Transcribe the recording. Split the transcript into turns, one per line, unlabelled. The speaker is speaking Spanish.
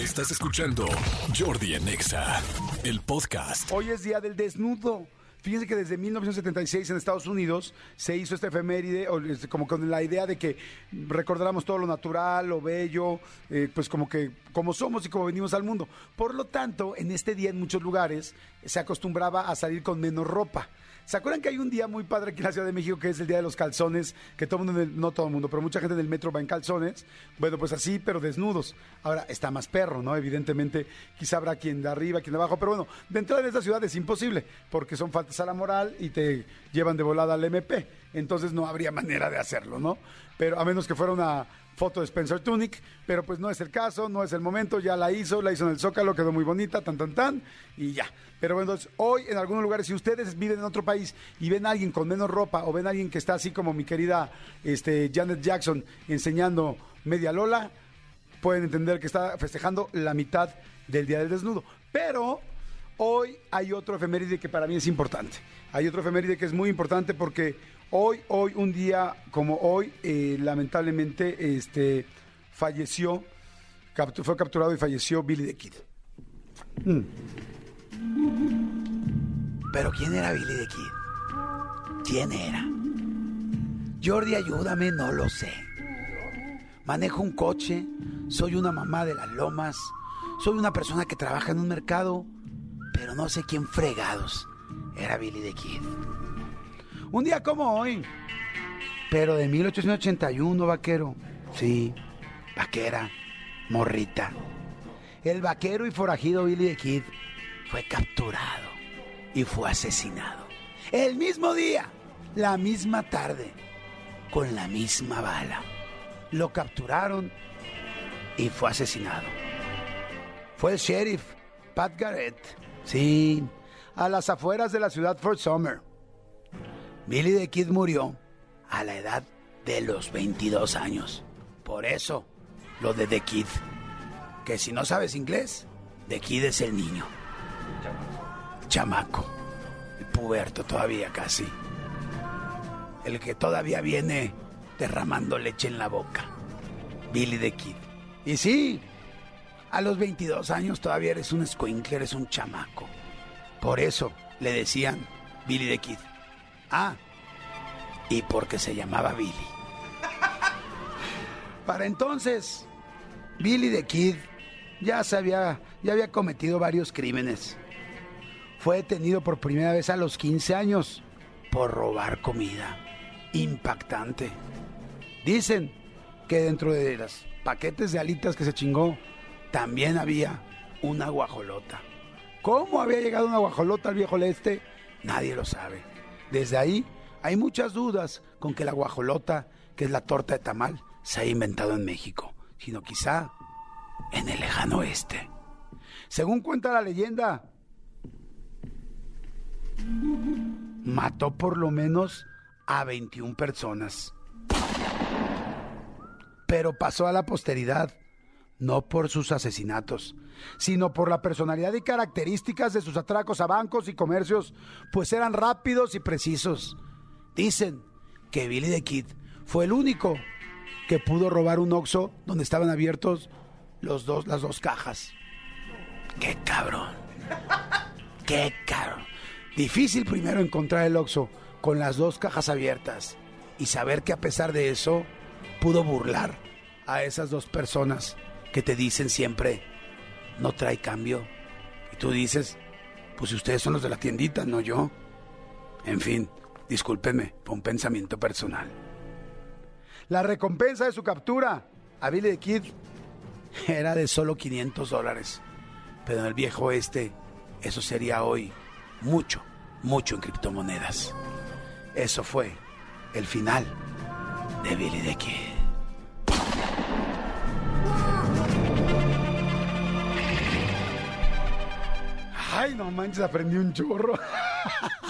Estás escuchando Jordi en Exa, el podcast.
Hoy es Día del Desnudo. Fíjense que desde 1976 en Estados Unidos se hizo esta efeméride, este, como con la idea de que recordáramos todo lo natural, lo bello, eh, pues como que como somos y como venimos al mundo. Por lo tanto, en este día en muchos lugares se acostumbraba a salir con menos ropa. ¿Se acuerdan que hay un día muy padre aquí en la Ciudad de México que es el día de los calzones? Que todo el mundo, no todo el mundo, pero mucha gente en el metro va en calzones. Bueno, pues así, pero desnudos. Ahora, está más perro, ¿no? Evidentemente, quizá habrá quien de arriba, quien de abajo, pero bueno, de entrada en esta ciudad es imposible, porque son faltas a la moral y te llevan de volada al MP. Entonces no habría manera de hacerlo, ¿no? Pero a menos que fuera una foto de Spencer Tunic, pero pues no es el caso, no es el momento, ya la hizo, la hizo en el Zócalo, quedó muy bonita, tan, tan, tan, y ya. Pero bueno, hoy en algunos lugares, si ustedes viven en otro país y ven a alguien con menos ropa o ven a alguien que está así como mi querida este, Janet Jackson enseñando media Lola, pueden entender que está festejando la mitad del Día del Desnudo. Pero hoy hay otro efeméride que para mí es importante. Hay otro efeméride que es muy importante porque hoy, hoy, un día como hoy, eh, lamentablemente, este, falleció, fue capturado y falleció Billy the Kid.
Pero ¿quién era Billy the Kid? ¿Quién era? Jordi, ayúdame, no lo sé. Manejo un coche, soy una mamá de las lomas, soy una persona que trabaja en un mercado, pero no sé quién fregados era Billy the Kid. Un día como hoy, pero de 1881, vaquero. Sí, vaquera, morrita. El vaquero y forajido Billy the Kid fue capturado y fue asesinado. El mismo día, la misma tarde, con la misma bala. Lo capturaron y fue asesinado. Fue el sheriff, Pat Garrett. Sí, a las afueras de la ciudad Fort Summer. Billy the Kid murió a la edad de los 22 años. Por eso, lo de The Kid. Que si no sabes inglés, The Kid es el niño. Chamaco. El puberto todavía casi. El que todavía viene derramando leche en la boca. Billy the Kid. Y sí, a los 22 años todavía eres un squinkle, eres un chamaco. Por eso le decían Billy the Kid. Ah, y porque se llamaba Billy. Para entonces, Billy the Kid ya, había, ya había cometido varios crímenes. Fue detenido por primera vez a los 15 años por robar comida. Impactante. Dicen que dentro de los paquetes de alitas que se chingó, también había una guajolota. ¿Cómo había llegado una guajolota al viejo leste? Nadie lo sabe. Desde ahí hay muchas dudas con que la guajolota, que es la torta de tamal, se haya inventado en México, sino quizá en el lejano oeste. Según cuenta la leyenda, mató por lo menos a 21 personas. Pero pasó a la posteridad, no por sus asesinatos, sino por la personalidad y características de sus atracos a bancos y comercios, pues eran rápidos y precisos. Dicen que Billy the Kid fue el único que pudo robar un Oxxo donde estaban abiertos los dos, las dos cajas. ¡Qué cabrón! ¡Qué cabrón! Difícil primero encontrar el Oxxo con las dos cajas abiertas y saber que a pesar de eso pudo burlar a esas dos personas que te dicen siempre no trae cambio. Y tú dices, pues ustedes son los de la tiendita, no yo. En fin, discúlpeme, fue un pensamiento personal. La recompensa de su captura a Billy the Kid era de solo 500 dólares. Pero en el viejo oeste, eso sería hoy mucho, mucho en criptomonedas. Eso fue el final de Billy the Kid.
Ay, no manches, aprendí un chorro.